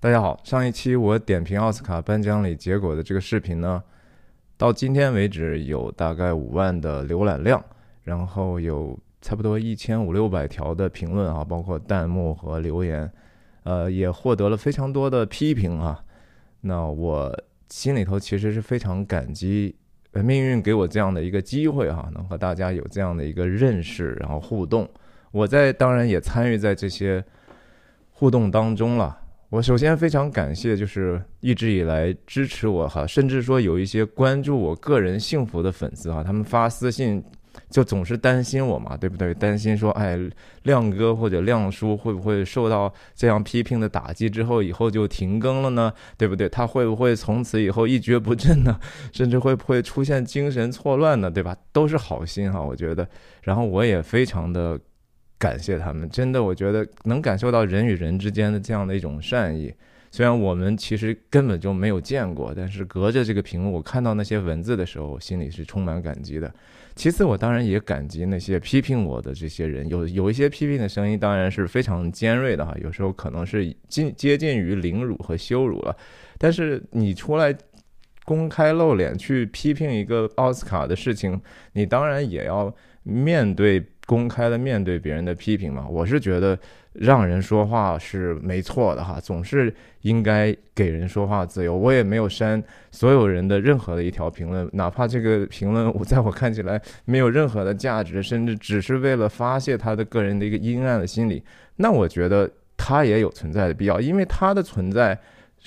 大家好，上一期我点评奥斯卡颁奖礼结果的这个视频呢，到今天为止有大概五万的浏览量，然后有差不多一千五六百条的评论啊，包括弹幕和留言，呃，也获得了非常多的批评啊。那我心里头其实是非常感激命运给我这样的一个机会哈，能和大家有这样的一个认识，然后互动。我在当然也参与在这些互动当中了。我首先非常感谢，就是一直以来支持我哈，甚至说有一些关注我个人幸福的粉丝哈，他们发私信就总是担心我嘛，对不对？担心说，哎，亮哥或者亮叔会不会受到这样批评的打击之后，以后就停更了呢？对不对？他会不会从此以后一蹶不振呢？甚至会不会出现精神错乱呢？对吧？都是好心哈，我觉得。然后我也非常的。感谢他们，真的，我觉得能感受到人与人之间的这样的一种善意。虽然我们其实根本就没有见过，但是隔着这个屏幕，我看到那些文字的时候，心里是充满感激的。其次，我当然也感激那些批评我的这些人。有有一些批评的声音，当然是非常尖锐的哈，有时候可能是近接近于凌辱和羞辱了。但是你出来公开露脸去批评一个奥斯卡的事情，你当然也要面对。公开的面对别人的批评嘛，我是觉得让人说话是没错的哈，总是应该给人说话自由。我也没有删所有人的任何的一条评论，哪怕这个评论我在我看起来 没有任何的价值，甚至只是为了发泄他的个人的一个阴暗的心理，那我觉得他也有存在的必要，因为他的存在。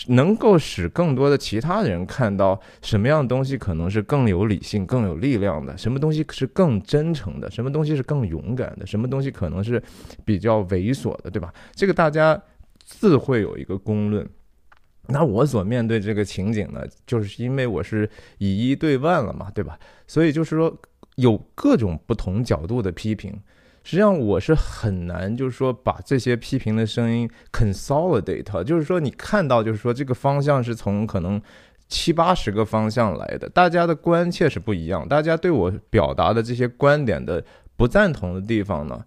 能够使更多的其他人看到什么样的东西可能是更有理性、更有力量的，什么东西是更真诚的，什么东西是更勇敢的，什么东西可能是比较猥琐的，对吧？这个大家自会有一个公论。那我所面对这个情景呢，就是因为我是以一对万了嘛，对吧？所以就是说有各种不同角度的批评。实际上我是很难，就是说把这些批评的声音 consolidate，就是说你看到，就是说这个方向是从可能七八十个方向来的，大家的关切是不一样，大家对我表达的这些观点的不赞同的地方呢？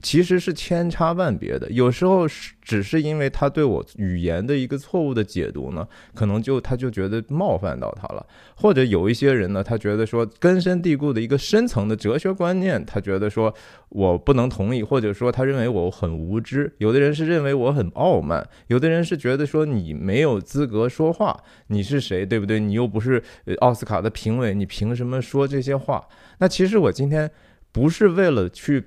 其实是千差万别的，有时候是只是因为他对我语言的一个错误的解读呢，可能就他就觉得冒犯到他了，或者有一些人呢，他觉得说根深蒂固的一个深层的哲学观念，他觉得说我不能同意，或者说他认为我很无知，有的人是认为我很傲慢，有的人是觉得说你没有资格说话，你是谁，对不对？你又不是奥斯卡的评委，你凭什么说这些话？那其实我今天不是为了去。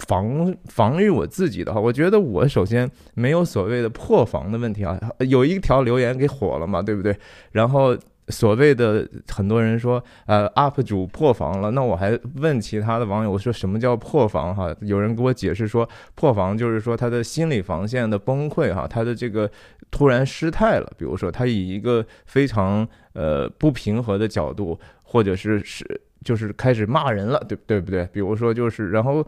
防防御我自己的话，我觉得我首先没有所谓的破防的问题啊。有一条留言给火了嘛，对不对？然后所谓的很多人说，呃，UP 主破防了。那我还问其他的网友说什么叫破防？哈，有人给我解释说，破防就是说他的心理防线的崩溃，哈，他的这个突然失态了。比如说他以一个非常呃不平和的角度，或者是是就是开始骂人了，对对不对？比如说就是然后。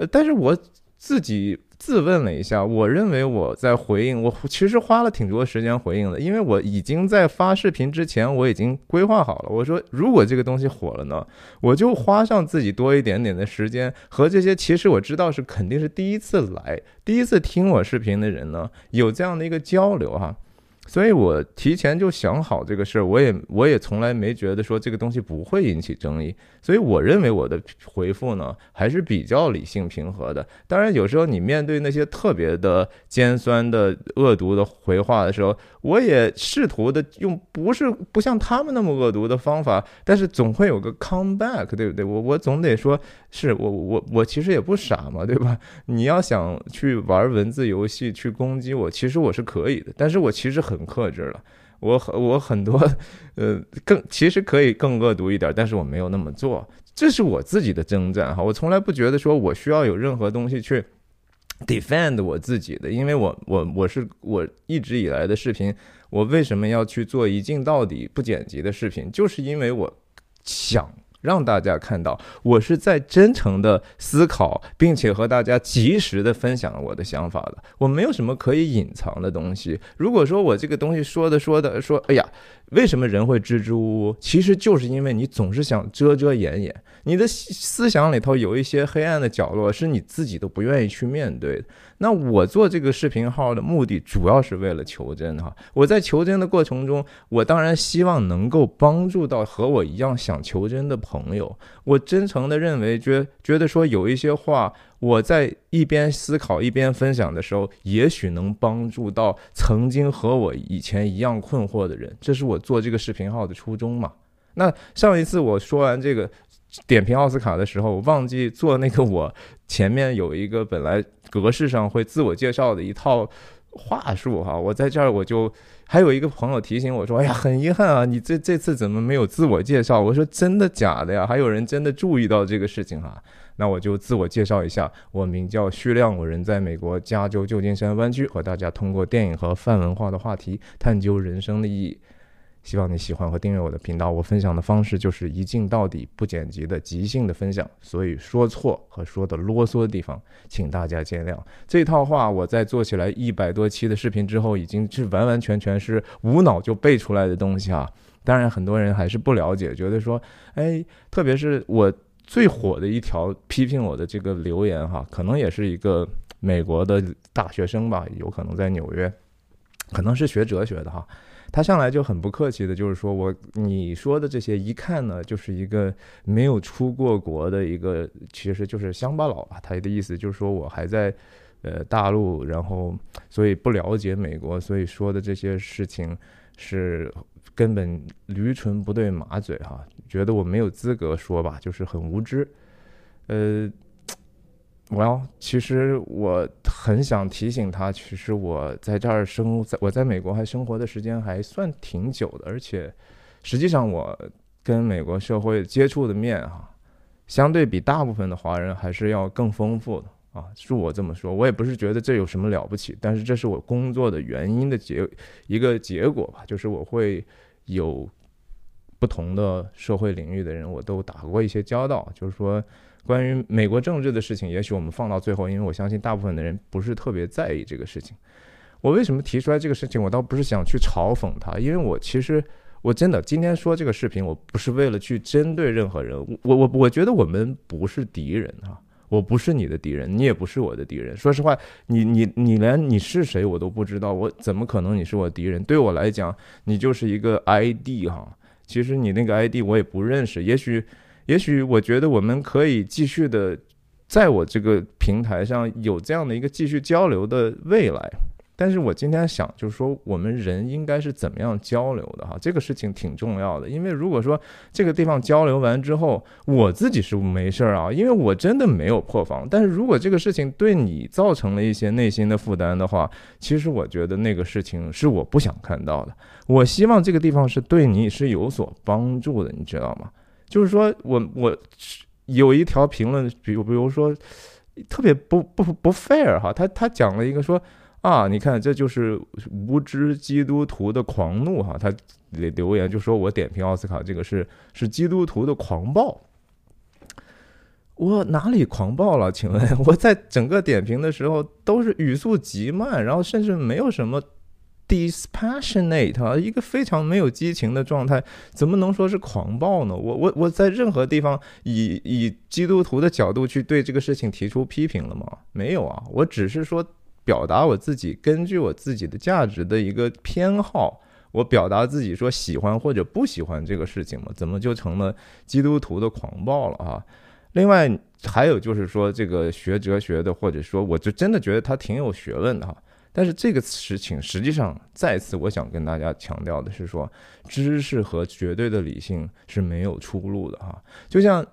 呃，但是我自己自问了一下，我认为我在回应，我其实花了挺多时间回应的，因为我已经在发视频之前，我已经规划好了。我说，如果这个东西火了呢，我就花上自己多一点点的时间，和这些其实我知道是肯定是第一次来、第一次听我视频的人呢，有这样的一个交流哈。所以我提前就想好这个事儿，我也我也从来没觉得说这个东西不会引起争议，所以我认为我的回复呢还是比较理性平和的。当然，有时候你面对那些特别的尖酸的恶毒的回话的时候，我也试图的用不是不像他们那么恶毒的方法，但是总会有个 come back，对不对？我我总得说是我我我其实也不傻嘛，对吧？你要想去玩文字游戏去攻击我，其实我是可以的，但是我其实很。克制了，我很我很多，呃，更其实可以更恶毒一点，但是我没有那么做，这是我自己的征战哈。我从来不觉得说我需要有任何东西去 defend 我自己的，因为我我我是我一直以来的视频，我为什么要去做一镜到底不剪辑的视频，就是因为我想。让大家看到我是在真诚的思考，并且和大家及时的分享我的想法的。我没有什么可以隐藏的东西。如果说我这个东西说的说的说，哎呀，为什么人会支支吾吾？其实就是因为你总是想遮遮掩掩，你的思想里头有一些黑暗的角落，是你自己都不愿意去面对的。那我做这个视频号的目的，主要是为了求真哈。我在求真的过程中，我当然希望能够帮助到和我一样想求真的朋友。我真诚的认为，觉觉得说有一些话，我在一边思考一边分享的时候，也许能帮助到曾经和我以前一样困惑的人。这是我做这个视频号的初衷嘛。那上一次我说完这个。点评奥斯卡的时候，我忘记做那个。我前面有一个本来格式上会自我介绍的一套话术哈，我在这儿我就还有一个朋友提醒我说：“哎呀，很遗憾啊，你这这次怎么没有自我介绍？”我说：“真的假的呀？还有人真的注意到这个事情哈？”那我就自我介绍一下，我名叫徐亮，我人在美国加州旧金山湾区，和大家通过电影和泛文化的话题探究人生的意义。希望你喜欢和订阅我的频道。我分享的方式就是一镜到底、不剪辑的即兴的分享，所以说错和说的啰嗦的地方，请大家见谅。这套话我在做起来一百多期的视频之后，已经是完完全全是无脑就背出来的东西啊。当然，很多人还是不了解，觉得说，哎，特别是我最火的一条批评我的这个留言哈，可能也是一个美国的大学生吧，有可能在纽约，可能是学哲学的哈。他上来就很不客气的，就是说我你说的这些一看呢，就是一个没有出过国的一个，其实就是乡巴佬吧。他的意思就是说我还在呃大陆，然后所以不了解美国，所以说的这些事情是根本驴唇不对马嘴哈，觉得我没有资格说吧，就是很无知，呃。我要，其实我很想提醒他，其实我在这儿生，在我在美国还生活的时间还算挺久的，而且实际上我跟美国社会接触的面哈，相对比大部分的华人还是要更丰富的啊，恕我这么说，我也不是觉得这有什么了不起，但是这是我工作的原因的结一个结果吧，就是我会有不同的社会领域的人，我都打过一些交道，就是说。关于美国政治的事情，也许我们放到最后，因为我相信大部分的人不是特别在意这个事情。我为什么提出来这个事情？我倒不是想去嘲讽他，因为我其实我真的今天说这个视频，我不是为了去针对任何人。我我我觉得我们不是敌人哈，我不是你的敌人，你也不是我的敌人。说实话，你你你连你是谁我都不知道，我怎么可能你是我敌人？对我来讲，你就是一个 ID 哈。其实你那个 ID 我也不认识，也许。也许我觉得我们可以继续的，在我这个平台上有这样的一个继续交流的未来。但是我今天想就是说，我们人应该是怎么样交流的哈？这个事情挺重要的。因为如果说这个地方交流完之后，我自己是没事儿啊，因为我真的没有破防。但是如果这个事情对你造成了一些内心的负担的话，其实我觉得那个事情是我不想看到的。我希望这个地方是对你是有所帮助的，你知道吗？就是说我我有一条评论，比如比如说特别不不不 fair 哈，他他讲了一个说啊，你看这就是无知基督徒的狂怒哈，他留言就说我点评奥斯卡这个是是基督徒的狂暴，我哪里狂暴了？请问 我在整个点评的时候都是语速极慢，然后甚至没有什么。dispassionate 啊，一个非常没有激情的状态，怎么能说是狂暴呢？我我我在任何地方以以基督徒的角度去对这个事情提出批评了吗？没有啊，我只是说表达我自己根据我自己的价值的一个偏好，我表达自己说喜欢或者不喜欢这个事情嘛？怎么就成了基督徒的狂暴了啊？另外还有就是说这个学哲学的，或者说我就真的觉得他挺有学问的哈。但是这个事情实际上，再次我想跟大家强调的是说，知识和绝对的理性是没有出路的哈。就像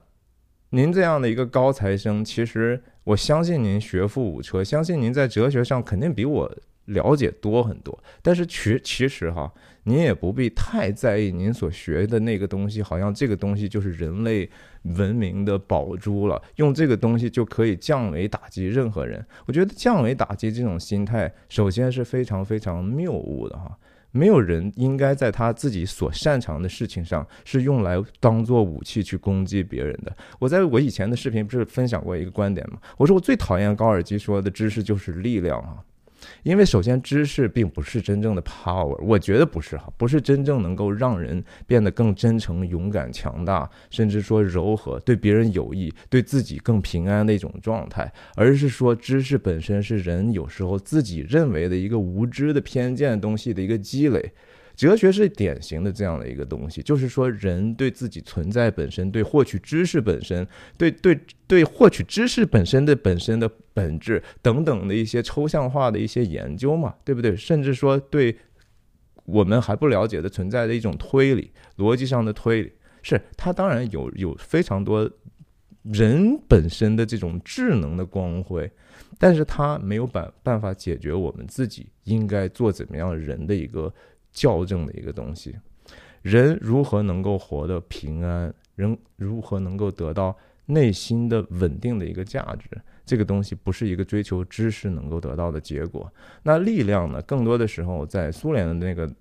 您这样的一个高材生，其实我相信您学富五车，相信您在哲学上肯定比我。了解多很多，但是其其实哈，您也不必太在意您所学的那个东西，好像这个东西就是人类文明的宝珠了，用这个东西就可以降维打击任何人。我觉得降维打击这种心态，首先是非常非常谬误的哈。没有人应该在他自己所擅长的事情上是用来当做武器去攻击别人的。我在我以前的视频不是分享过一个观点吗？我说我最讨厌高尔基说的知识就是力量啊。因为首先知识并不是真正的 power，我觉得不是哈，不是真正能够让人变得更真诚、勇敢、强大，甚至说柔和，对别人有益，对自己更平安的一种状态，而是说知识本身是人有时候自己认为的一个无知的偏见东西的一个积累。哲学是典型的这样的一个东西，就是说人对自己存在本身、对获取知识本身、对对对获取知识本身的本身的本质等等的一些抽象化的一些研究嘛，对不对？甚至说对我们还不了解的存在的一种推理、逻辑上的推理，是它当然有有非常多人本身的这种智能的光辉，但是它没有办办法解决我们自己应该做怎么样人的一个。校正的一个东西，人如何能够活得平安？人如何能够得到内心的稳定的一个价值？这个东西不是一个追求知识能够得到的结果。那力量呢？更多的时候在苏联的那个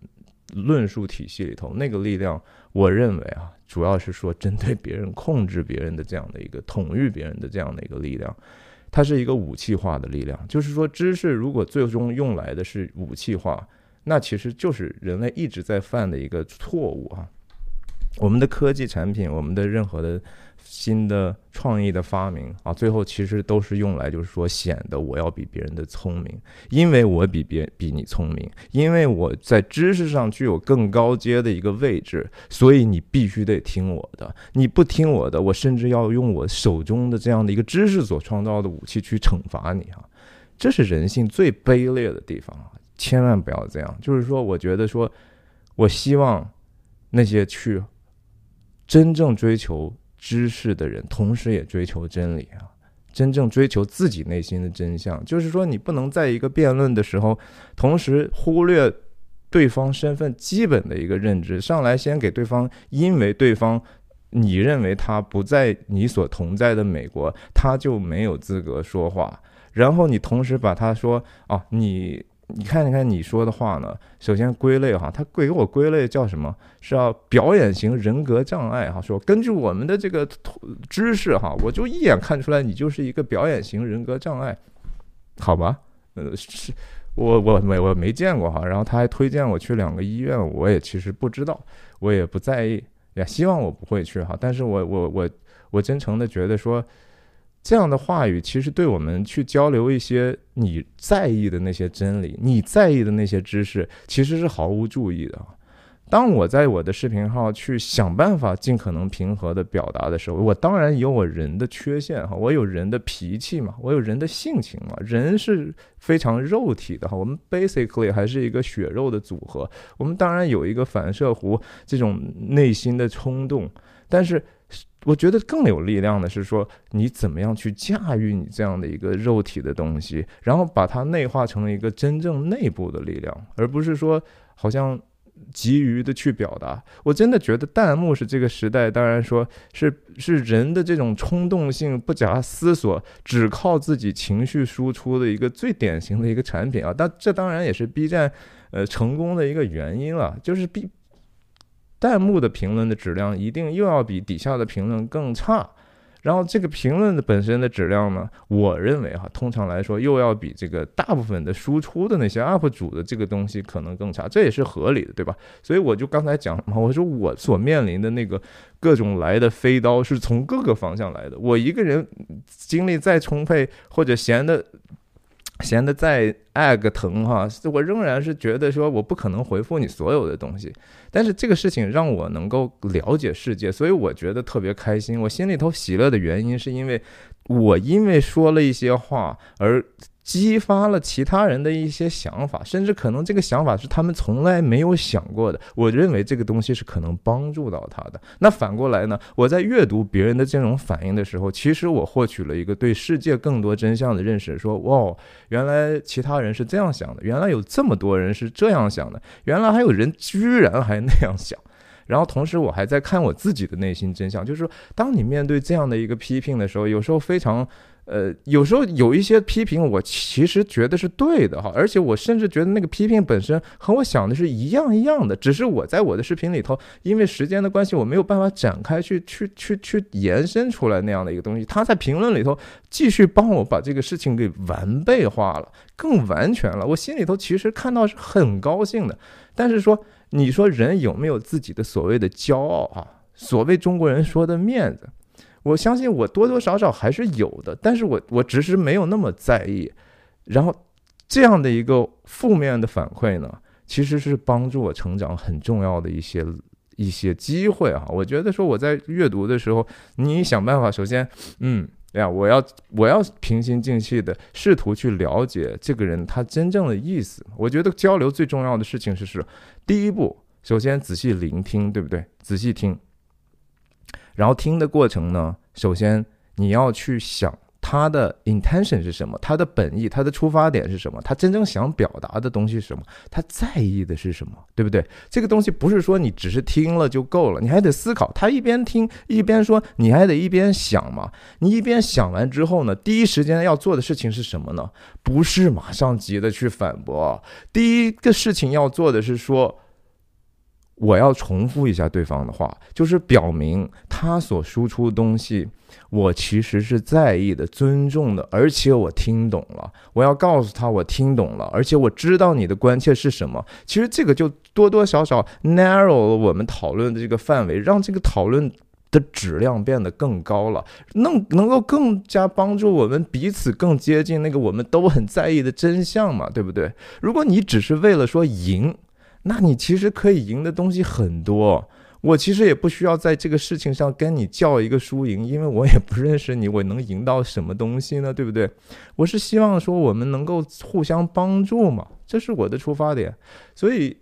论述体系里头，那个力量，我认为啊，主要是说针对别人、控制别人的这样的一个统御别人的这样的一个力量，它是一个武器化的力量。就是说，知识如果最终用来的是武器化。那其实就是人类一直在犯的一个错误啊！我们的科技产品，我们的任何的新的创意的发明啊，最后其实都是用来就是说显得我要比别人的聪明，因为我比别比你聪明，因为我在知识上具有更高阶的一个位置，所以你必须得听我的，你不听我的，我甚至要用我手中的这样的一个知识所创造的武器去惩罚你啊！这是人性最卑劣的地方啊！千万不要这样，就是说，我觉得说，我希望那些去真正追求知识的人，同时也追求真理啊，真正追求自己内心的真相。就是说，你不能在一个辩论的时候，同时忽略对方身份基本的一个认知，上来先给对方，因为对方你认为他不在你所同在的美国，他就没有资格说话，然后你同时把他说哦，你。你看，你看你说的话呢？首先归类哈，他给我归类叫什么？是要表演型人格障碍哈。说根据我们的这个知识哈，我就一眼看出来你就是一个表演型人格障碍，好吧？呃，是我我没我没见过哈。然后他还推荐我去两个医院，我也其实不知道，我也不在意，也希望我不会去哈。但是我我我我真诚的觉得说。这样的话语其实对我们去交流一些你在意的那些真理、你在意的那些知识，其实是毫无注意的。当我在我的视频号去想办法尽可能平和的表达的时候，我当然有我人的缺陷哈，我有人的脾气嘛，我有人的性情嘛，人是非常肉体的哈，我们 basically 还是一个血肉的组合，我们当然有一个反射弧这种内心的冲动，但是。我觉得更有力量的是说，你怎么样去驾驭你这样的一个肉体的东西，然后把它内化成了一个真正内部的力量，而不是说好像急于的去表达。我真的觉得弹幕是这个时代，当然说是是人的这种冲动性、不假思索、只靠自己情绪输出的一个最典型的一个产品啊。但这当然也是 B 站呃成功的一个原因了，就是 B。弹幕的评论的质量一定又要比底下的评论更差，然后这个评论的本身的质量呢，我认为哈，通常来说又要比这个大部分的输出的那些 UP 主的这个东西可能更差，这也是合理的，对吧？所以我就刚才讲嘛，我说我所面临的那个各种来的飞刀是从各个方向来的，我一个人精力再充沛或者闲的。闲的再爱个疼哈，我仍然是觉得说我不可能回复你所有的东西，但是这个事情让我能够了解世界，所以我觉得特别开心。我心里头喜乐的原因是因为我因为说了一些话而。激发了其他人的一些想法，甚至可能这个想法是他们从来没有想过的。我认为这个东西是可能帮助到他的。那反过来呢？我在阅读别人的这种反应的时候，其实我获取了一个对世界更多真相的认识。说，哇，原来其他人是这样想的，原来有这么多人是这样想的，原来还有人居然还那样想。然后同时，我还在看我自己的内心真相，就是说，当你面对这样的一个批评的时候，有时候非常。呃，有时候有一些批评，我其实觉得是对的哈，而且我甚至觉得那个批评本身和我想的是一样一样的，只是我在我的视频里头，因为时间的关系，我没有办法展开去去去去延伸出来那样的一个东西。他在评论里头继续帮我把这个事情给完备化了，更完全了。我心里头其实看到是很高兴的，但是说你说人有没有自己的所谓的骄傲啊？所谓中国人说的面子。我相信我多多少少还是有的，但是我我只是没有那么在意。然后这样的一个负面的反馈呢，其实是帮助我成长很重要的一些一些机会啊。我觉得说我在阅读的时候，你想办法，首先，嗯，呀，我要我要平心静气的试图去了解这个人他真正的意思。我觉得交流最重要的事情是是第一步，首先仔细聆听，对不对？仔细听。然后听的过程呢，首先你要去想他的 intention 是什么，他的本意，他的出发点是什么，他真正想表达的东西是什么，他在意的是什么，对不对？这个东西不是说你只是听了就够了，你还得思考。他一边听一边说，你还得一边想嘛。你一边想完之后呢，第一时间要做的事情是什么呢？不是马上急着去反驳，第一个事情要做的是说。我要重复一下对方的话，就是表明他所输出的东西，我其实是在意的、尊重的，而且我听懂了。我要告诉他，我听懂了，而且我知道你的关切是什么。其实这个就多多少少 narrow 了我们讨论的这个范围，让这个讨论的质量变得更高了，能能够更加帮助我们彼此更接近那个我们都很在意的真相嘛，对不对？如果你只是为了说赢。那你其实可以赢的东西很多，我其实也不需要在这个事情上跟你较一个输赢，因为我也不认识你，我能赢到什么东西呢？对不对？我是希望说我们能够互相帮助嘛，这是我的出发点。所以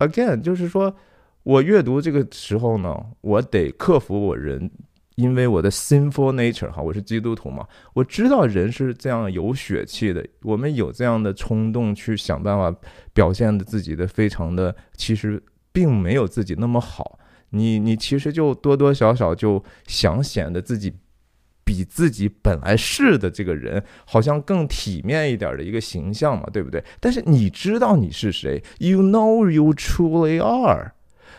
，again，就是说我阅读这个时候呢，我得克服我人。因为我的 sinful nature 哈，我是基督徒嘛，我知道人是这样有血气的，我们有这样的冲动去想办法表现的自己的非常的，其实并没有自己那么好。你你其实就多多少少就想显得自己比自己本来是的这个人好像更体面一点的一个形象嘛，对不对？但是你知道你是谁？You know you truly are。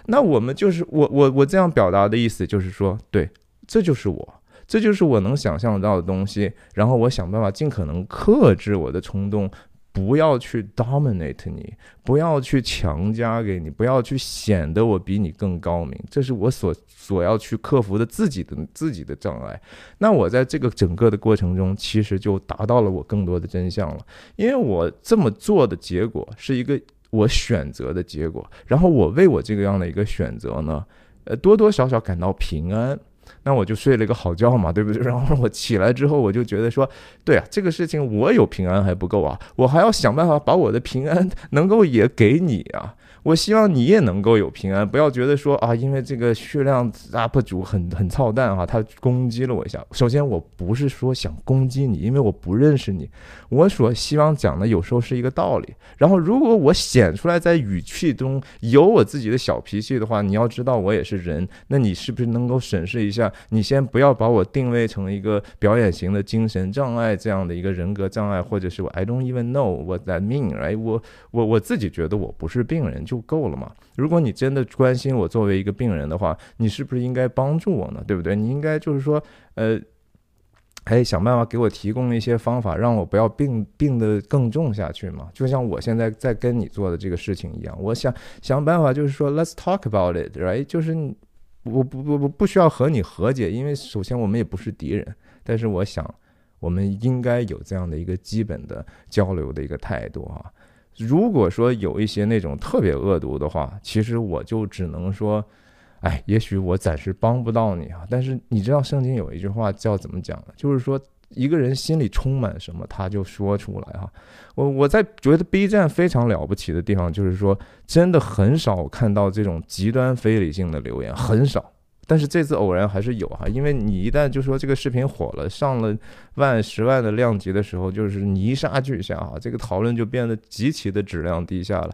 那我们就是我我我这样表达的意思就是说，对。这就是我，这就是我能想象到的东西。然后我想办法尽可能克制我的冲动，不要去 dominate 你，不要去强加给你，不要去显得我比你更高明。这是我所所要去克服的自己的自己的障碍。那我在这个整个的过程中，其实就达到了我更多的真相了。因为我这么做的结果是一个我选择的结果。然后我为我这个样的一个选择呢，呃，多多少少感到平安。那我就睡了一个好觉嘛，对不对？然后我起来之后，我就觉得说，对啊，这个事情我有平安还不够啊，我还要想办法把我的平安能够也给你啊。我希望你也能够有平安，不要觉得说啊，因为这个血量 UP 主很很操蛋哈，他攻击了我一下。首先，我不是说想攻击你，因为我不认识你。我所希望讲的有时候是一个道理。然后，如果我显出来在语气中有我自己的小脾气的话，你要知道我也是人，那你是不是能够审视一下？你先不要把我定位成一个表演型的精神障碍这样的一个人格障碍，或者是我 I don't even know what that mean，哎，我我我自己觉得我不是病人就。够了嘛？如果你真的关心我作为一个病人的话，你是不是应该帮助我呢？对不对？你应该就是说，呃，哎，想办法给我提供一些方法，让我不要病病得更重下去嘛。就像我现在在跟你做的这个事情一样，我想想办法，就是说，Let's talk about it，right？就是我不不不不需要和你和解，因为首先我们也不是敌人，但是我想我们应该有这样的一个基本的交流的一个态度啊。如果说有一些那种特别恶毒的话，其实我就只能说，哎，也许我暂时帮不到你啊。但是你知道圣经有一句话叫怎么讲的？就是说一个人心里充满什么，他就说出来哈。我我在觉得 B 站非常了不起的地方，就是说真的很少看到这种极端非理性的留言，很少。但是这次偶然还是有哈，因为你一旦就说这个视频火了，上了万十万的量级的时候，就是泥沙俱下啊，这个讨论就变得极其的质量低下了。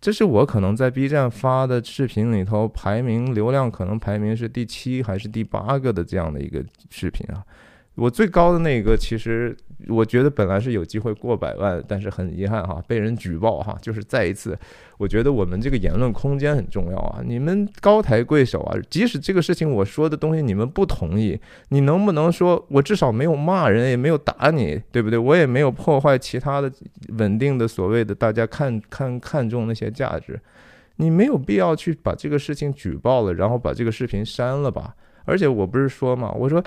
这是我可能在 B 站发的视频里头排名流量可能排名是第七还是第八个的这样的一个视频啊。我最高的那个，其实我觉得本来是有机会过百万，但是很遗憾哈，被人举报哈。就是再一次，我觉得我们这个言论空间很重要啊。你们高抬贵手啊，即使这个事情我说的东西你们不同意，你能不能说我至少没有骂人，也没有打你，对不对？我也没有破坏其他的稳定的所谓的大家看看看重那些价值。你没有必要去把这个事情举报了，然后把这个视频删了吧。而且我不是说嘛，我说。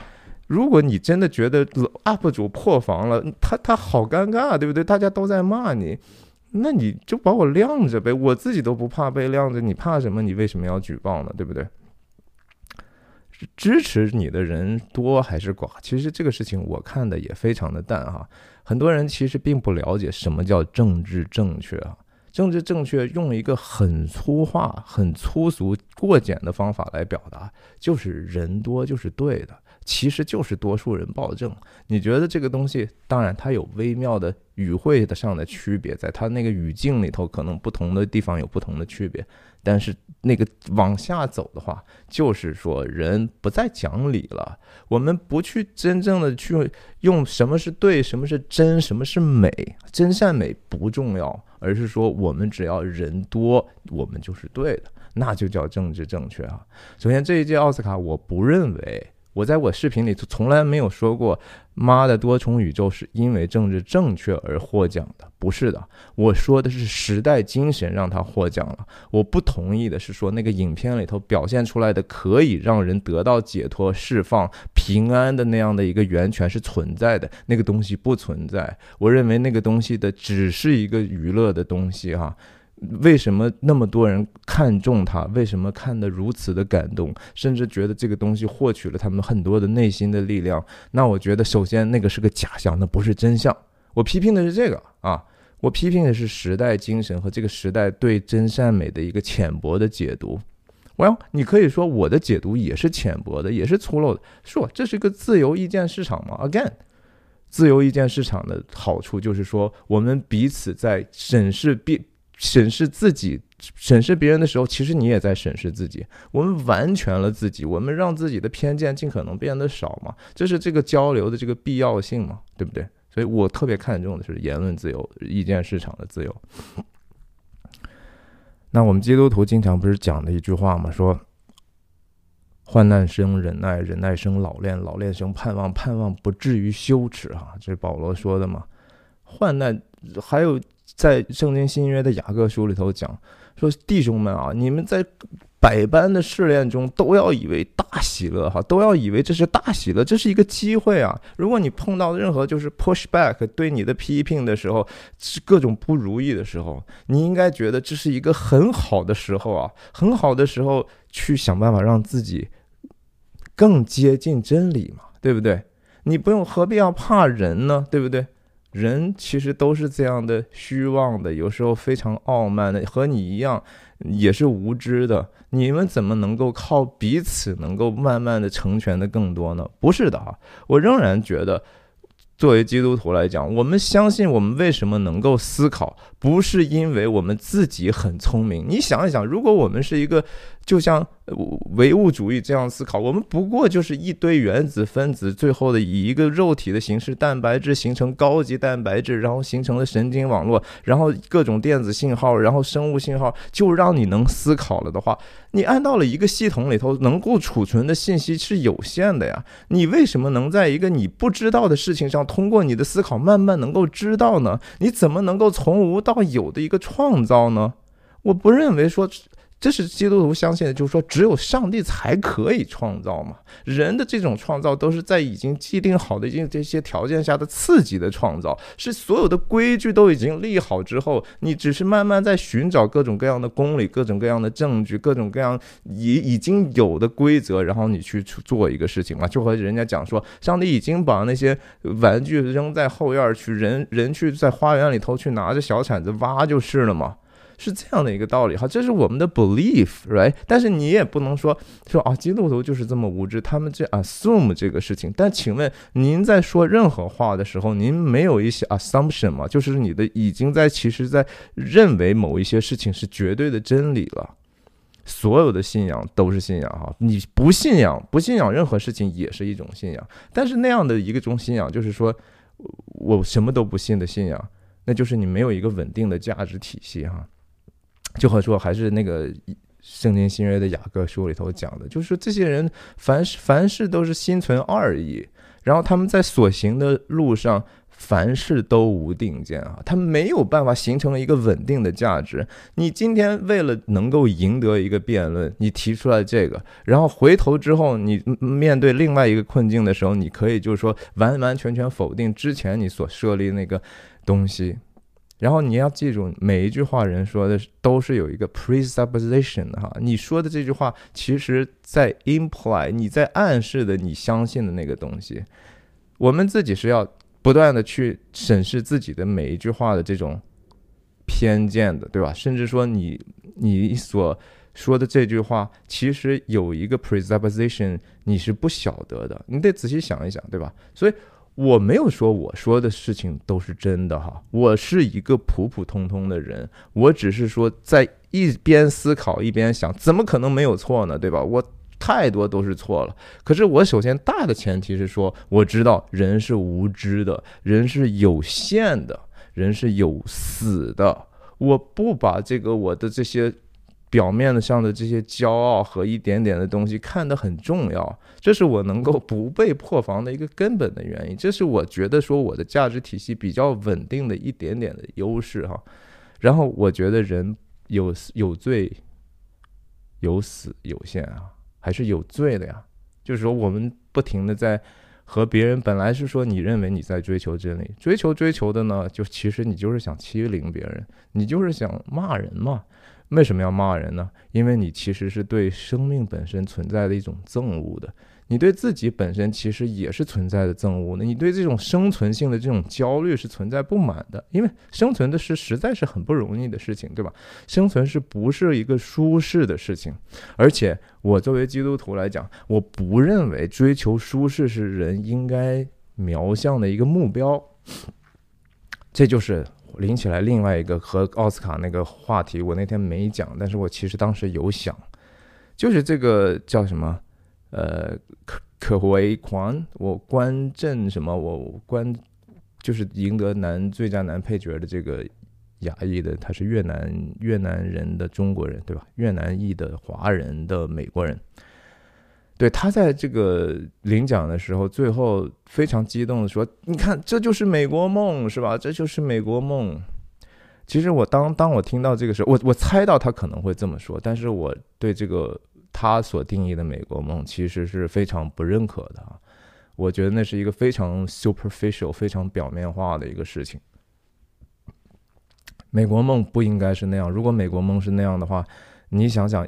如果你真的觉得 UP 主破防了，他他好尴尬，对不对？大家都在骂你，那你就把我晾着呗，我自己都不怕被晾着，你怕什么？你为什么要举报呢？对不对？支持你的人多还是寡？其实这个事情我看的也非常的淡哈。很多人其实并不了解什么叫政治正确啊。政治正确用一个很粗话、很粗俗、过简的方法来表达，就是人多就是对的。其实就是多数人暴政。你觉得这个东西，当然它有微妙的语汇的上的区别，在它那个语境里头，可能不同的地方有不同的区别。但是那个往下走的话，就是说人不再讲理了。我们不去真正的去用什么是对，什么是真，什么是美，真善美不重要，而是说我们只要人多，我们就是对的，那就叫政治正确啊。首先这一届奥斯卡，我不认为。我在我视频里头从来没有说过，妈的多重宇宙是因为政治正确而获奖的，不是的。我说的是时代精神让他获奖了。我不同意的是说那个影片里头表现出来的可以让人得到解脱、释放、平安的那样的一个源泉是存在的，那个东西不存在。我认为那个东西的只是一个娱乐的东西，哈。为什么那么多人看中他？为什么看得如此的感动，甚至觉得这个东西获取了他们很多的内心的力量？那我觉得，首先那个是个假象，那不是真相。我批评的是这个啊，我批评的是时代精神和这个时代对真善美的一个浅薄的解读。Well，你可以说我的解读也是浅薄的，也是粗陋的。说这是一个自由意见市场吗？Again，自由意见市场的好处就是说，我们彼此在审视并。审视自己、审视别人的时候，其实你也在审视自己。我们完全了自己，我们让自己的偏见尽可能变得少嘛，这是这个交流的这个必要性嘛，对不对？所以我特别看重的是言论自由、意见市场的自由。那我们基督徒经常不是讲的一句话吗？说患难生忍耐，忍耐生老练，老练生盼望，盼望不至于羞耻。哈，这是保罗说的嘛？患难还有。在圣经新约的雅各书里头讲说，弟兄们啊，你们在百般的试炼中都要以为大喜乐哈，都要以为这是大喜乐，这是一个机会啊。如果你碰到任何就是 push back 对你的批评的时候，是各种不如意的时候，你应该觉得这是一个很好的时候啊，很好的时候去想办法让自己更接近真理嘛，对不对？你不用何必要怕人呢，对不对？人其实都是这样的虚妄的，有时候非常傲慢的，和你一样也是无知的。你们怎么能够靠彼此能够慢慢的成全的更多呢？不是的啊，我仍然觉得。作为基督徒来讲，我们相信我们为什么能够思考，不是因为我们自己很聪明。你想一想，如果我们是一个就像唯物主义这样思考，我们不过就是一堆原子分子，最后的以一个肉体的形式，蛋白质形成高级蛋白质，然后形成了神经网络，然后各种电子信号，然后生物信号，就让你能思考了的话。你按到了一个系统里头，能够储存的信息是有限的呀。你为什么能在一个你不知道的事情上，通过你的思考慢慢能够知道呢？你怎么能够从无到有的一个创造呢？我不认为说。这是基督徒相信的，就是说，只有上帝才可以创造嘛。人的这种创造都是在已经既定好的、已经这些条件下的刺激的创造，是所有的规矩都已经立好之后，你只是慢慢在寻找各种各样的公理、各种各样的证据、各种各样已已经有的规则，然后你去做一个事情嘛。就和人家讲说，上帝已经把那些玩具扔在后院去，人人去在花园里头去拿着小铲子挖就是了嘛。是这样的一个道理哈，这是我们的 belief，right？但是你也不能说说啊，基督徒就是这么无知，他们这 assume 这个事情。但请问您在说任何话的时候，您没有一些 assumption 吗？就是你的已经在其实在认为某一些事情是绝对的真理了。所有的信仰都是信仰哈，你不信仰不信仰任何事情也是一种信仰，但是那样的一个种信仰就是说我什么都不信的信仰，那就是你没有一个稳定的价值体系哈。就和说还是那个圣经新约的雅各书里头讲的，就是这些人凡事凡事都是心存二意，然后他们在所行的路上。凡事都无定见啊，他没有办法形成一个稳定的价值。你今天为了能够赢得一个辩论，你提出来这个，然后回头之后，你面对另外一个困境的时候，你可以就是说完完全全否定之前你所设立那个东西。然后你要记住，每一句话人说的都是有一个 presupposition 的哈。你说的这句话，其实在 imply 你在暗示的你相信的那个东西。我们自己是要。不断的去审视自己的每一句话的这种偏见的，对吧？甚至说你你所说的这句话，其实有一个 presupposition，你是不晓得的，你得仔细想一想，对吧？所以我没有说我说的事情都是真的哈，我是一个普普通通的人，我只是说在一边思考一边想，怎么可能没有错呢？对吧？我。太多都是错了。可是我首先大的前提是说，我知道人是无知的，人是有限的，人是有死的。我不把这个我的这些表面的上的这些骄傲和一点点的东西看得很重要，这是我能够不被破防的一个根本的原因。这是我觉得说我的价值体系比较稳定的一点点的优势哈。然后我觉得人有有罪，有死有限啊。还是有罪的呀，就是说我们不停的在和别人，本来是说你认为你在追求真理，追求追求的呢，就其实你就是想欺凌别人，你就是想骂人嘛。为什么要骂人呢？因为你其实是对生命本身存在的一种憎恶的。你对自己本身其实也是存在的憎恶的，你对这种生存性的这种焦虑是存在不满的，因为生存的是实在是很不容易的事情，对吧？生存是不是一个舒适的事情？而且我作为基督徒来讲，我不认为追求舒适是人应该瞄向的一个目标。这就是拎起来另外一个和奥斯卡那个话题，我那天没讲，但是我其实当时有想，就是这个叫什么？呃，可可为狂，我关正什么？我关就是赢得男最佳男配角的这个亚裔的，他是越南越南人的中国人，对吧？越南裔的华人的美国人，对他在这个领奖的时候，最后非常激动的说：“你看，这就是美国梦，是吧？这就是美国梦。”其实我当当我听到这个时候，我我猜到他可能会这么说，但是我对这个。他所定义的美国梦其实是非常不认可的，我觉得那是一个非常 superficial、非常表面化的一个事情。美国梦不应该是那样，如果美国梦是那样的话，你想想。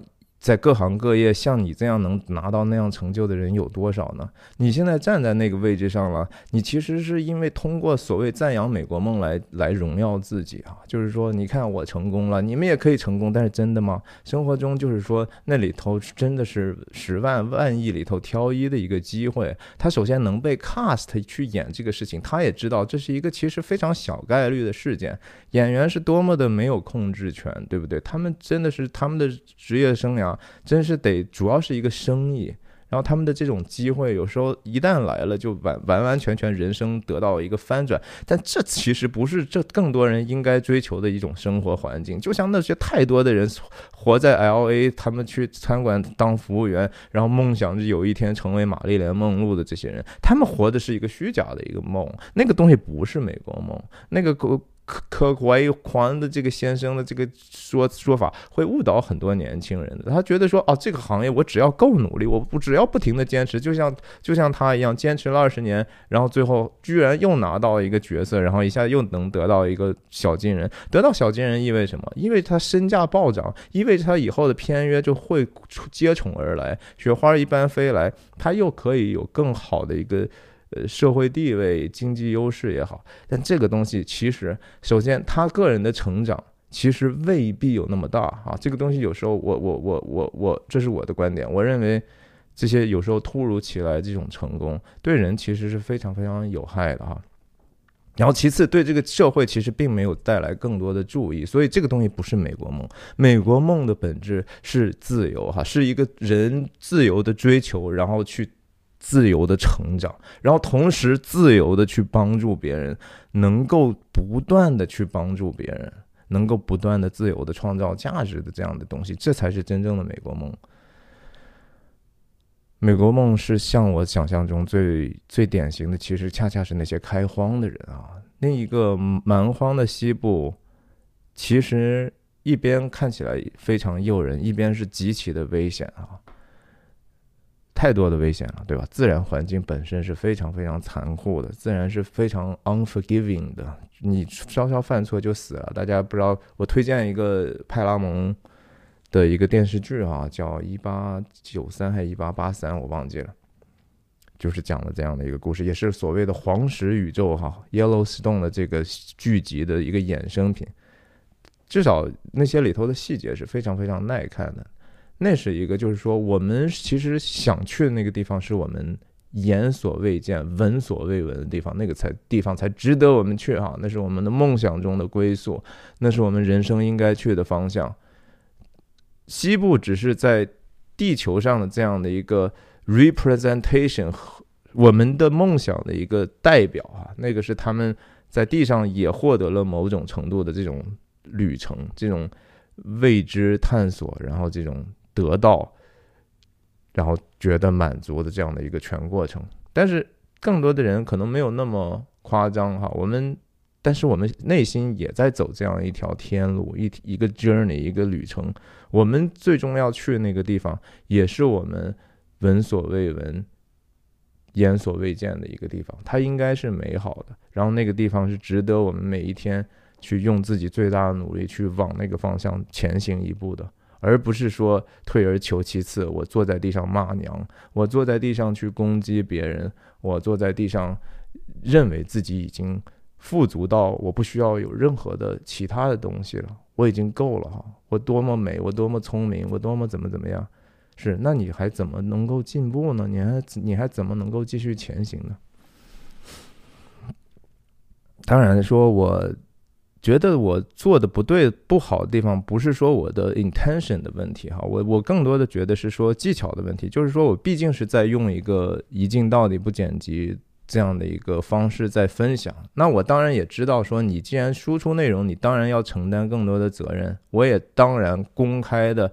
在各行各业，像你这样能拿到那样成就的人有多少呢？你现在站在那个位置上了，你其实是因为通过所谓赞扬美国梦来来荣耀自己啊，就是说，你看我成功了，你们也可以成功，但是真的吗？生活中就是说，那里头真的是十万万亿里头挑一的一个机会。他首先能被 cast 去演这个事情，他也知道这是一个其实非常小概率的事件。演员是多么的没有控制权，对不对？他们真的是他们的职业生涯。真是得主要是一个生意，然后他们的这种机会有时候一旦来了，就完完完全全人生得到一个翻转。但这其实不是这更多人应该追求的一种生活环境。就像那些太多的人活在 L A，他们去餐馆当服务员，然后梦想着有一天成为玛丽莲梦露的这些人，他们活的是一个虚假的一个梦。那个东西不是美国梦，那个可可怀狂的这个先生的这个说说法会误导很多年轻人的。他觉得说，哦，这个行业我只要够努力，我不只要不停的坚持，就像就像他一样，坚持了二十年，然后最后居然又拿到一个角色，然后一下又能得到一个小金人。得到小金人意味什么？意味他身价暴涨，意味着他以后的片约就会接踵而来，雪花一般飞来，他又可以有更好的一个。呃，社会地位、经济优势也好，但这个东西其实，首先他个人的成长其实未必有那么大啊。这个东西有时候，我我我我我，这是我的观点。我认为这些有时候突如其来这种成功，对人其实是非常非常有害的哈。然后其次对这个社会其实并没有带来更多的注意，所以这个东西不是美国梦。美国梦的本质是自由，哈，是一个人自由的追求，然后去自由的成长，然后同时自由的去帮助别人，能够不断的去帮助别人，能够不断的自由的创造价值的这样的东西，这才是真正的美国梦。美国梦是像我想象中最最典型的，其实恰恰是那些开荒的人啊。另一个蛮荒的西部，其实一边看起来非常诱人，一边是极其的危险啊。太多的危险了，对吧？自然环境本身是非常非常残酷的，自然是非常 unforgiving 的，你稍稍犯错就死了。大家不知道，我推荐一个派拉蒙。的一个电视剧啊，叫一八九三还是一八八三，我忘记了，就是讲了这样的一个故事，也是所谓的黄石宇宙哈，Yellowstone 的这个剧集的一个衍生品。至少那些里头的细节是非常非常耐看的。那是一个，就是说我们其实想去的那个地方，是我们眼所未见、闻所未闻的地方，那个才地方才值得我们去哈。那是我们的梦想中的归宿，那是我们人生应该去的方向。西部只是在地球上的这样的一个 representation，我们的梦想的一个代表啊，那个是他们在地上也获得了某种程度的这种旅程，这种未知探索，然后这种得到，然后觉得满足的这样的一个全过程。但是更多的人可能没有那么夸张哈，我们。但是我们内心也在走这样一条天路，一一个 journey，一个旅程。我们最终要去的那个地方，也是我们闻所未闻、眼所未见的一个地方。它应该是美好的，然后那个地方是值得我们每一天去用自己最大的努力去往那个方向前行一步的，而不是说退而求其次。我坐在地上骂娘，我坐在地上去攻击别人，我坐在地上认为自己已经。富足到我不需要有任何的其他的东西了，我已经够了哈！我多么美，我多么聪明，我多么怎么怎么样？是，那你还怎么能够进步呢？你还你还怎么能够继续前行呢？当然说，我觉得我做的不对、不好的地方，不是说我的 intention 的问题哈，我我更多的觉得是说技巧的问题，就是说我毕竟是在用一个一镜到底不剪辑。这样的一个方式在分享，那我当然也知道，说你既然输出内容，你当然要承担更多的责任。我也当然公开的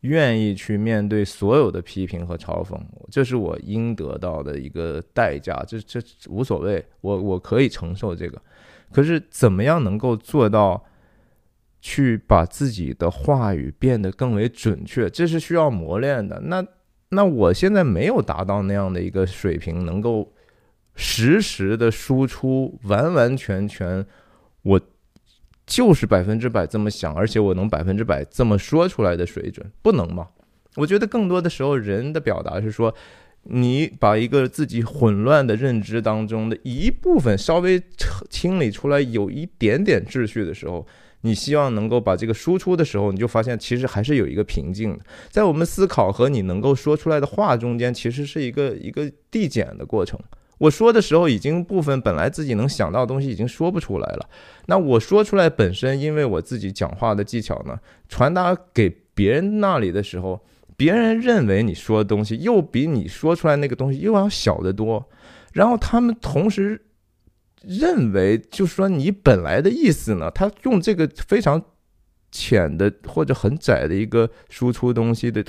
愿意去面对所有的批评和嘲讽，这是我应得到的一个代价，这这无所谓，我我可以承受这个。可是怎么样能够做到去把自己的话语变得更为准确，这是需要磨练的。那那我现在没有达到那样的一个水平，能够。实时的输出，完完全全，我就是百分之百这么想，而且我能百分之百这么说出来的水准，不能吗？我觉得更多的时候，人的表达是说，你把一个自己混乱的认知当中的一部分稍微清理出来，有一点点秩序的时候，你希望能够把这个输出的时候，你就发现其实还是有一个瓶颈，在我们思考和你能够说出来的话中间，其实是一个一个递减的过程。我说的时候，已经部分本来自己能想到的东西已经说不出来了。那我说出来本身，因为我自己讲话的技巧呢，传达给别人那里的时候，别人认为你说的东西又比你说出来那个东西又要小得多。然后他们同时认为，就是说你本来的意思呢，他用这个非常浅的或者很窄的一个输出东西的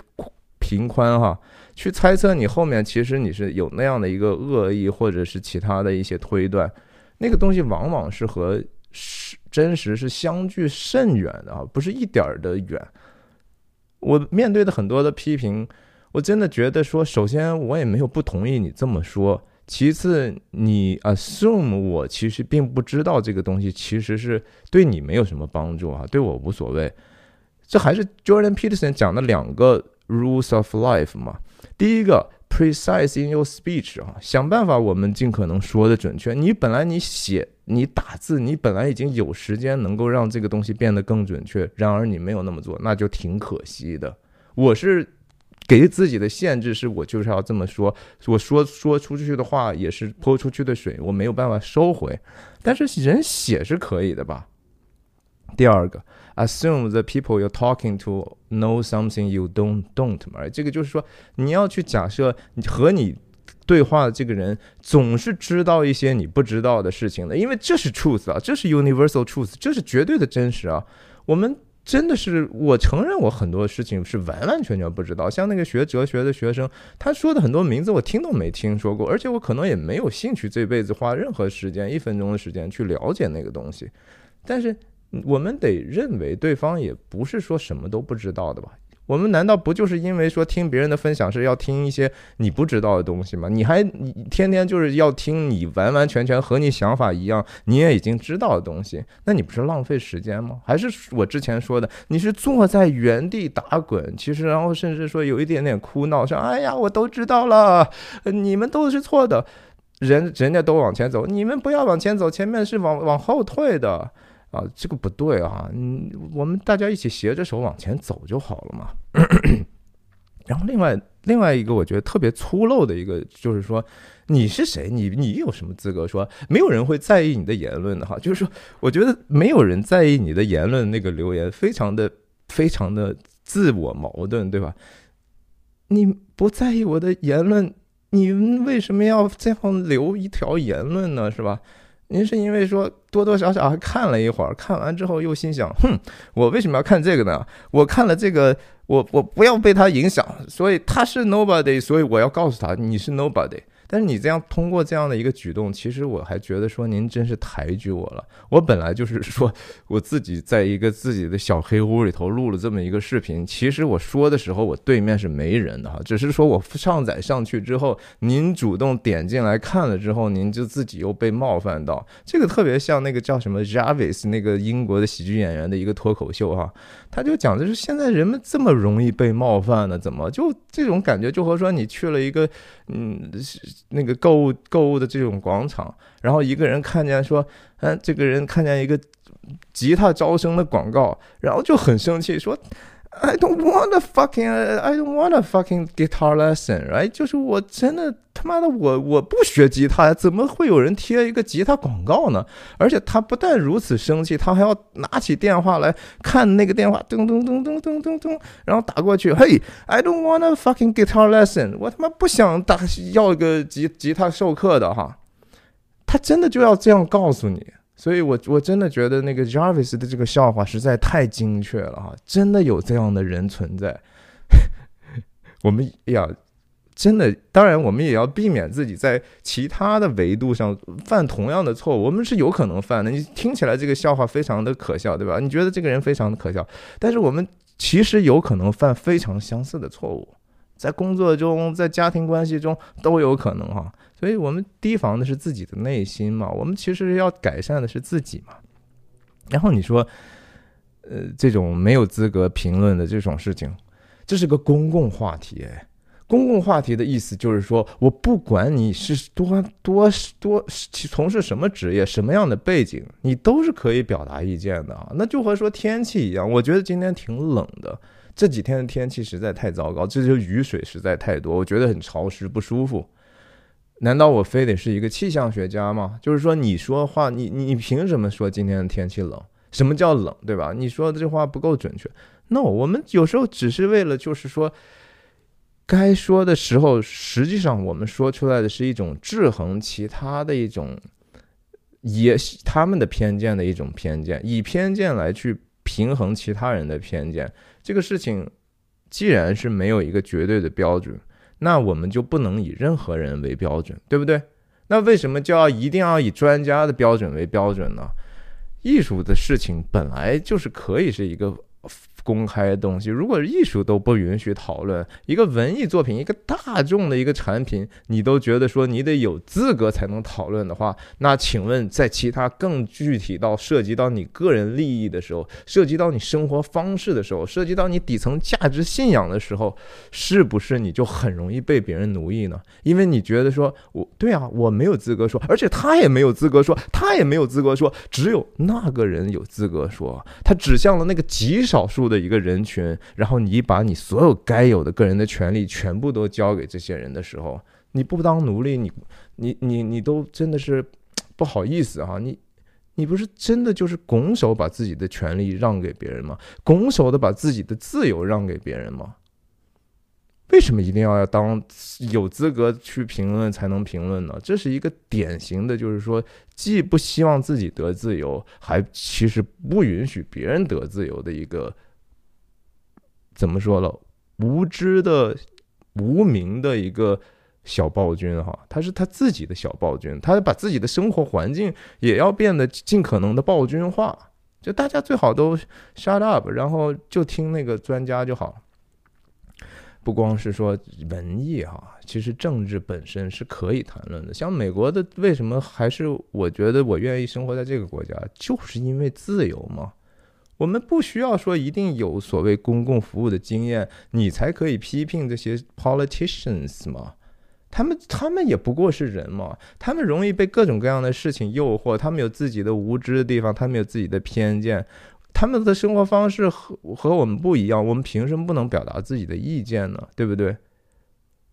频宽哈。去猜测你后面其实你是有那样的一个恶意，或者是其他的一些推断，那个东西往往是和是真实是相距甚远的啊，不是一点儿的远。我面对的很多的批评，我真的觉得说，首先我也没有不同意你这么说，其次你 assume 我其实并不知道这个东西其实是对你没有什么帮助啊，对我无所谓。这还是 Jordan Peterson 讲的两个 rules of life 嘛。第一个，precise in your speech 啊，想办法我们尽可能说的准确。你本来你写你打字，你本来已经有时间能够让这个东西变得更准确，然而你没有那么做，那就挺可惜的。我是给自己的限制是我就是要这么说，我说说出去的话也是泼出去的水，我没有办法收回。但是人写是可以的吧？第二个，assume the people you're talking to know something you don't don't 嘛，这个就是说你要去假设你和你对话的这个人总是知道一些你不知道的事情的，因为这是 truth 啊，这是 universal truth，这是绝对的真实啊。我们真的是，我承认我很多事情是完完全全不知道。像那个学哲学的学生，他说的很多名字我听都没听说过，而且我可能也没有兴趣这辈子花任何时间一分钟的时间去了解那个东西，但是。我们得认为对方也不是说什么都不知道的吧？我们难道不就是因为说听别人的分享是要听一些你不知道的东西吗？你还你天天就是要听你完完全全和你想法一样，你也已经知道的东西，那你不是浪费时间吗？还是我之前说的，你是坐在原地打滚，其实然后甚至说有一点点哭闹，说哎呀我都知道了，你们都是错的，人人家都往前走，你们不要往前走，前面是往往后退的。啊，这个不对啊！嗯，我们大家一起携着手往前走就好了嘛。然后另外另外一个，我觉得特别粗陋的一个，就是说你是谁？你你有什么资格说？没有人会在意你的言论的哈。就是说，我觉得没有人在意你的言论，那个留言非常的非常的自我矛盾，对吧？你不在意我的言论，你为什么要这样留一条言论呢？是吧？您是因为说多多少少还看了一会儿，看完之后又心想，哼，我为什么要看这个呢？我看了这个，我我不要被他影响，所以他是 nobody，所以我要告诉他你是 nobody。但是你这样通过这样的一个举动，其实我还觉得说您真是抬举我了。我本来就是说我自己在一个自己的小黑屋里头录了这么一个视频，其实我说的时候我对面是没人的哈，只是说我上载上去之后，您主动点进来看了之后，您就自己又被冒犯到。这个特别像那个叫什么 Javis 那个英国的喜剧演员的一个脱口秀哈，他就讲的是现在人们这么容易被冒犯呢，怎么就这种感觉就和说你去了一个嗯。那个购物购物的这种广场，然后一个人看见说，嗯，这个人看见一个吉他招生的广告，然后就很生气，说。I don't want a fucking I don't want a fucking guitar lesson, right？就是我真的他妈的我我不学吉他，怎么会有人贴一个吉他广告呢？而且他不但如此生气，他还要拿起电话来看那个电话，噔噔噔噔噔噔噔，然后打过去，嘿，I don't want a fucking guitar lesson，我他妈不想打要一个吉吉他授课的哈，他真的就要这样告诉你。所以，我我真的觉得那个 Jarvis 的这个笑话实在太精确了哈，真的有这样的人存在。我们呀，真的，当然我们也要避免自己在其他的维度上犯同样的错误。我们是有可能犯的。你听起来这个笑话非常的可笑，对吧？你觉得这个人非常的可笑，但是我们其实有可能犯非常相似的错误，在工作中，在家庭关系中都有可能哈。所以我们提防的是自己的内心嘛，我们其实要改善的是自己嘛。然后你说，呃，这种没有资格评论的这种事情，这是个公共话题。公共话题的意思就是说，我不管你是多多多从事什么职业、什么样的背景，你都是可以表达意见的啊。那就和说天气一样，我觉得今天挺冷的，这几天的天气实在太糟糕，这就雨水实在太多，我觉得很潮湿不舒服。难道我非得是一个气象学家吗？就是说，你说话，你你凭什么说今天的天气冷？什么叫冷，对吧？你说的这话不够准确。No，我们有时候只是为了，就是说，该说的时候，实际上我们说出来的是一种制衡其他的一种，也他们的偏见的一种偏见，以偏见来去平衡其他人的偏见。这个事情既然是没有一个绝对的标准。那我们就不能以任何人为标准，对不对？那为什么就要一定要以专家的标准为标准呢？艺术的事情本来就是可以是一个。公开的东西，如果艺术都不允许讨论，一个文艺作品，一个大众的一个产品，你都觉得说你得有资格才能讨论的话，那请问，在其他更具体到涉及到你个人利益的时候，涉及到你生活方式的时候，涉及到你底层价值信仰的时候，是不是你就很容易被别人奴役呢？因为你觉得说，我对啊，我没有资格说，而且他也没有资格说，他也没有资格说，只有那个人有资格说，他指向了那个极少数的。一个人群，然后你把你所有该有的个人的权利全部都交给这些人的时候，你不当奴隶，你你你你都真的是不好意思哈，你你不是真的就是拱手把自己的权利让给别人吗？拱手的把自己的自由让给别人吗？为什么一定要要当有资格去评论才能评论呢？这是一个典型的，就是说既不希望自己得自由，还其实不允许别人得自由的一个怎么说了？无知的、无名的一个小暴君哈，他是他自己的小暴君，他把自己的生活环境也要变得尽可能的暴君化，就大家最好都 shut up，然后就听那个专家就好。不光是说文艺哈，其实政治本身是可以谈论的。像美国的，为什么还是我觉得我愿意生活在这个国家，就是因为自由嘛。我们不需要说一定有所谓公共服务的经验，你才可以批评这些 politicians 嘛。他们他们也不过是人嘛，他们容易被各种各样的事情诱惑，他们有自己的无知的地方，他们有自己的偏见。他们的生活方式和和我们不一样，我们凭什么不能表达自己的意见呢？对不对？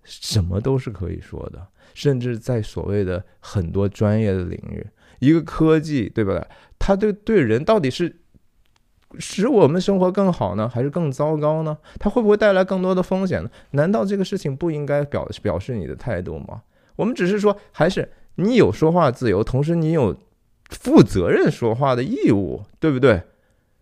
什么都是可以说的，甚至在所谓的很多专业的领域，一个科技，对不对？它对对人到底是使我们生活更好呢，还是更糟糕呢？它会不会带来更多的风险呢？难道这个事情不应该表表示你的态度吗？我们只是说，还是你有说话自由，同时你有负责任说话的义务，对不对？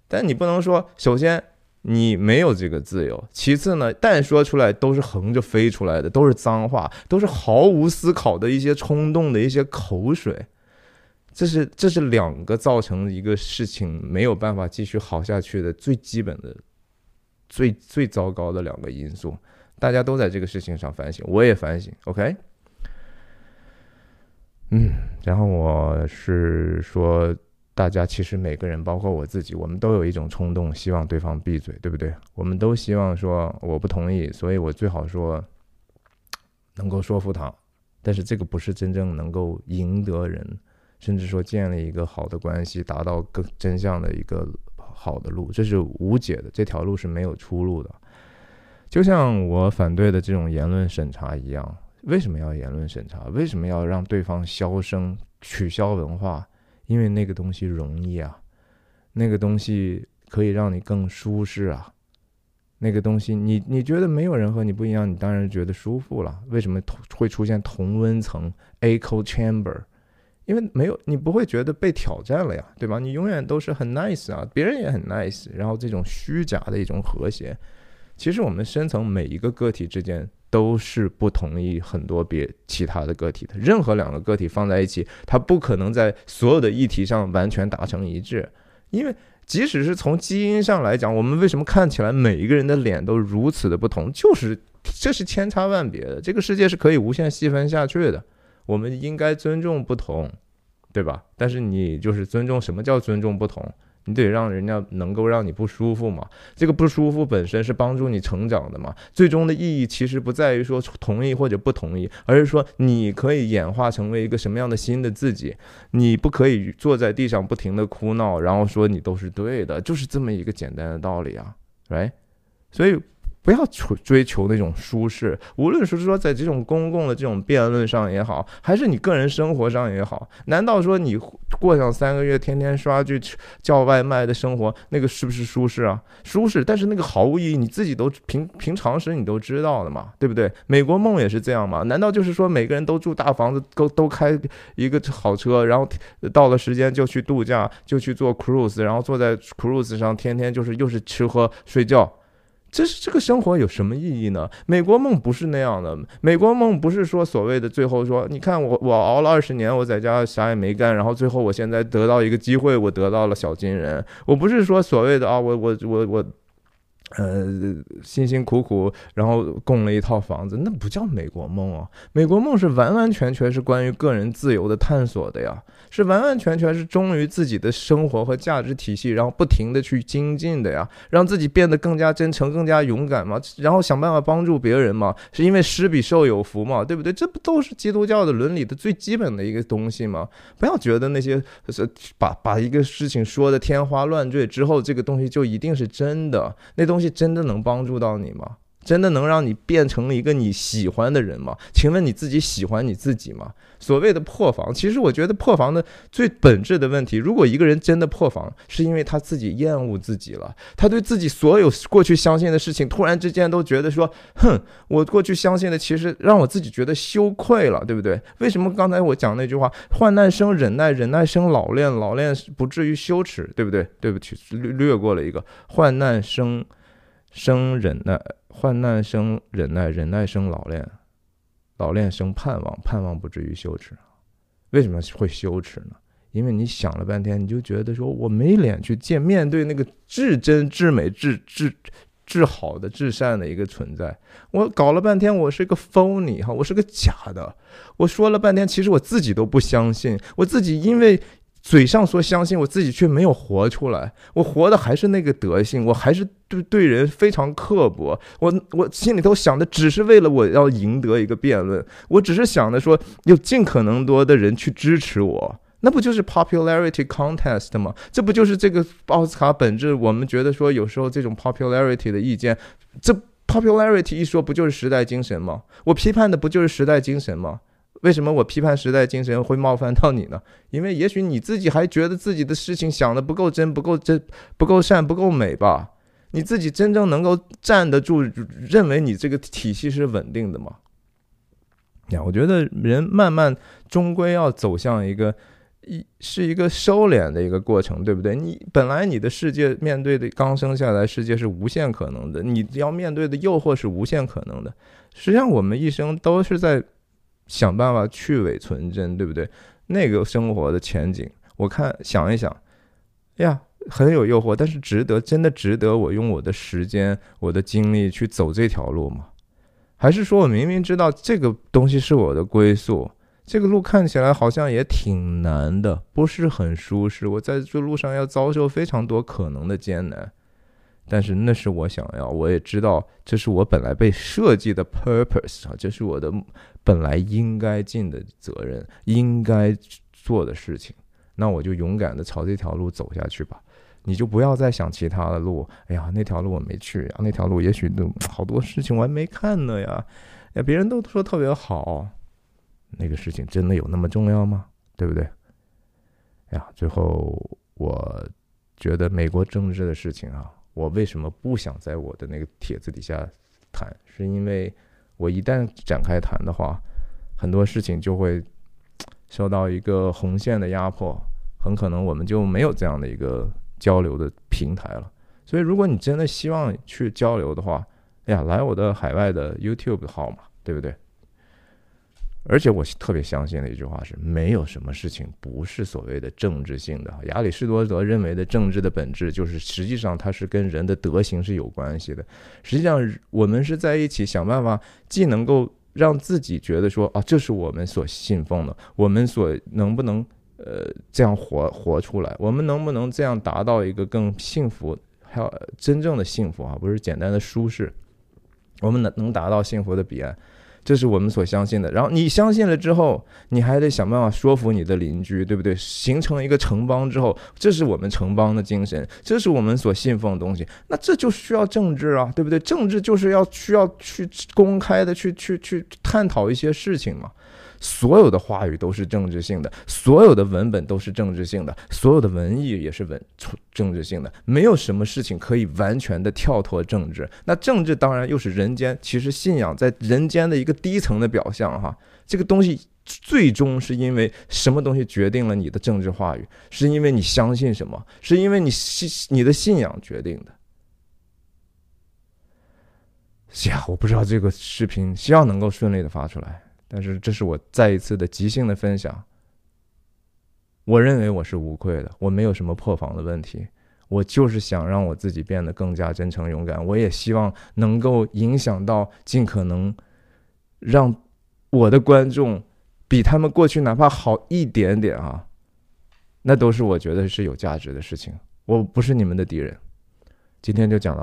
但你不能说，首先你没有这个自由，其次呢，但说出来都是横着飞出来的，都是脏话，都是毫无思考的一些冲动的一些口水，这是这是两个造成一个事情没有办法继续好下去的最基本的、最最糟糕的两个因素。大家都在这个事情上反省，我也反省。OK，嗯，然后我是说。大家其实每个人，包括我自己，我们都有一种冲动，希望对方闭嘴，对不对？我们都希望说我不同意，所以我最好说能够说服他。但是这个不是真正能够赢得人，甚至说建立一个好的关系，达到更真相的一个好的路，这是无解的，这条路是没有出路的。就像我反对的这种言论审查一样，为什么要言论审查？为什么要让对方消声、取消文化？因为那个东西容易啊，那个东西可以让你更舒适啊，那个东西你你觉得没有人和你不一样，你当然觉得舒服了。为什么会出现同温层 （echo chamber）？因为没有你不会觉得被挑战了呀，对吧？你永远都是很 nice 啊，别人也很 nice，然后这种虚假的一种和谐，其实我们深层每一个个体之间。都是不同意很多别其他的个体的，任何两个个体放在一起，它不可能在所有的议题上完全达成一致。因为即使是从基因上来讲，我们为什么看起来每一个人的脸都如此的不同，就是这是千差万别的。这个世界是可以无限细分下去的，我们应该尊重不同，对吧？但是你就是尊重什么叫尊重不同？你得让人家能够让你不舒服嘛？这个不舒服本身是帮助你成长的嘛？最终的意义其实不在于说同意或者不同意，而是说你可以演化成为一个什么样的新的自己。你不可以坐在地上不停的哭闹，然后说你都是对的，就是这么一个简单的道理啊哎所以。不要追追求那种舒适，无论是说在这种公共的这种辩论上也好，还是你个人生活上也好，难道说你过上三个月天天刷剧叫外卖的生活，那个是不是舒适啊？舒适，但是那个毫无意义，你自己都平平常时你都知道的嘛，对不对？美国梦也是这样嘛？难道就是说每个人都住大房子，都都开一个好车，然后到了时间就去度假，就去做 cruise，然后坐在 cruise 上，天天就是又是吃喝睡觉？这是这个生活有什么意义呢？美国梦不是那样的，美国梦不是说所谓的最后说，你看我我熬了二十年，我在家啥也没干，然后最后我现在得到一个机会，我得到了小金人。我不是说所谓的啊，我我我我呃，辛辛苦苦，然后供了一套房子，那不叫美国梦啊！美国梦是完完全全是关于个人自由的探索的呀，是完完全全是忠于自己的生活和价值体系，然后不停的去精进的呀，让自己变得更加真诚、更加勇敢嘛，然后想办法帮助别人嘛，是因为施比受有福嘛，对不对？这不都是基督教的伦理的最基本的一个东西吗？不要觉得那些是把把一个事情说的天花乱坠之后，这个东西就一定是真的，那东西。真的能帮助到你吗？真的能让你变成一个你喜欢的人吗？请问你自己喜欢你自己吗？所谓的破防，其实我觉得破防的最本质的问题，如果一个人真的破防，是因为他自己厌恶自己了，他对自己所有过去相信的事情，突然之间都觉得说，哼，我过去相信的其实让我自己觉得羞愧了，对不对？为什么刚才我讲那句话，患难生忍耐，忍耐生老练，老练不至于羞耻，对不对？对不起，略略过了一个患难生。生忍耐，患难生忍耐，忍耐生老练，老练生盼望，盼望不至于羞耻。为什么会羞耻呢？因为你想了半天，你就觉得说我没脸去见面对那个至真至美至至至好的至善的一个存在。我搞了半天，我是个 phony 哈，我是个假的。我说了半天，其实我自己都不相信，我自己因为。嘴上说相信我自己，却没有活出来。我活的还是那个德性，我还是对对人非常刻薄。我我心里头想的只是为了我要赢得一个辩论，我只是想着说有尽可能多的人去支持我，那不就是 popularity contest 吗？这不就是这个奥斯卡本质？我们觉得说有时候这种 popularity 的意见，这 popularity 一说不就是时代精神吗？我批判的不就是时代精神吗？为什么我批判时代精神会冒犯到你呢？因为也许你自己还觉得自己的事情想的不够真、不够真、不够善、不够美吧？你自己真正能够站得住，认为你这个体系是稳定的吗？呀，我觉得人慢慢终归要走向一个一是一个收敛的一个过程，对不对？你本来你的世界面对的刚生下来世界是无限可能的，你要面对的诱惑是无限可能的。实际上，我们一生都是在。想办法去伪存真，对不对？那个生活的前景，我看想一想，呀，很有诱惑，但是值得，真的值得我用我的时间、我的精力去走这条路吗？还是说我明明知道这个东西是我的归宿，这个路看起来好像也挺难的，不是很舒适，我在这路上要遭受非常多可能的艰难。但是那是我想要，我也知道这是我本来被设计的 purpose 啊，这是我的本来应该尽的责任，应该做的事情。那我就勇敢的朝这条路走下去吧。你就不要再想其他的路。哎呀，那条路我没去啊，那条路也许都好多事情我还没看呢呀。哎，别人都说特别好，那个事情真的有那么重要吗？对不对？哎呀，最后我觉得美国政治的事情啊。我为什么不想在我的那个帖子底下谈？是因为我一旦展开谈的话，很多事情就会受到一个红线的压迫，很可能我们就没有这样的一个交流的平台了。所以，如果你真的希望去交流的话，哎呀，来我的海外的 YouTube 号嘛，对不对？而且我特别相信的一句话是：没有什么事情不是所谓的政治性的。亚里士多德认为的政治的本质，就是实际上它是跟人的德行是有关系的。实际上，我们是在一起想办法，既能够让自己觉得说啊，这是我们所信奉的，我们所能不能呃这样活活出来，我们能不能这样达到一个更幸福，还有真正的幸福啊，不是简单的舒适，我们能能达到幸福的彼岸。这是我们所相信的，然后你相信了之后，你还得想办法说服你的邻居，对不对？形成一个城邦之后，这是我们城邦的精神，这是我们所信奉的东西。那这就需要政治啊，对不对？政治就是要需要去公开的去去去探讨一些事情嘛。所有的话语都是政治性的，所有的文本都是政治性的，所有的文艺也是文政治性的，没有什么事情可以完全的跳脱政治。那政治当然又是人间，其实信仰在人间的一个低层的表象哈。这个东西最终是因为什么东西决定了你的政治话语？是因为你相信什么？是因为你信你的信仰决定的。呀，我不知道这个视频希望能够顺利的发出来。但是这是我再一次的即兴的分享。我认为我是无愧的，我没有什么破防的问题。我就是想让我自己变得更加真诚勇敢。我也希望能够影响到尽可能让我的观众比他们过去哪怕好一点点啊，那都是我觉得是有价值的事情。我不是你们的敌人。今天就讲到。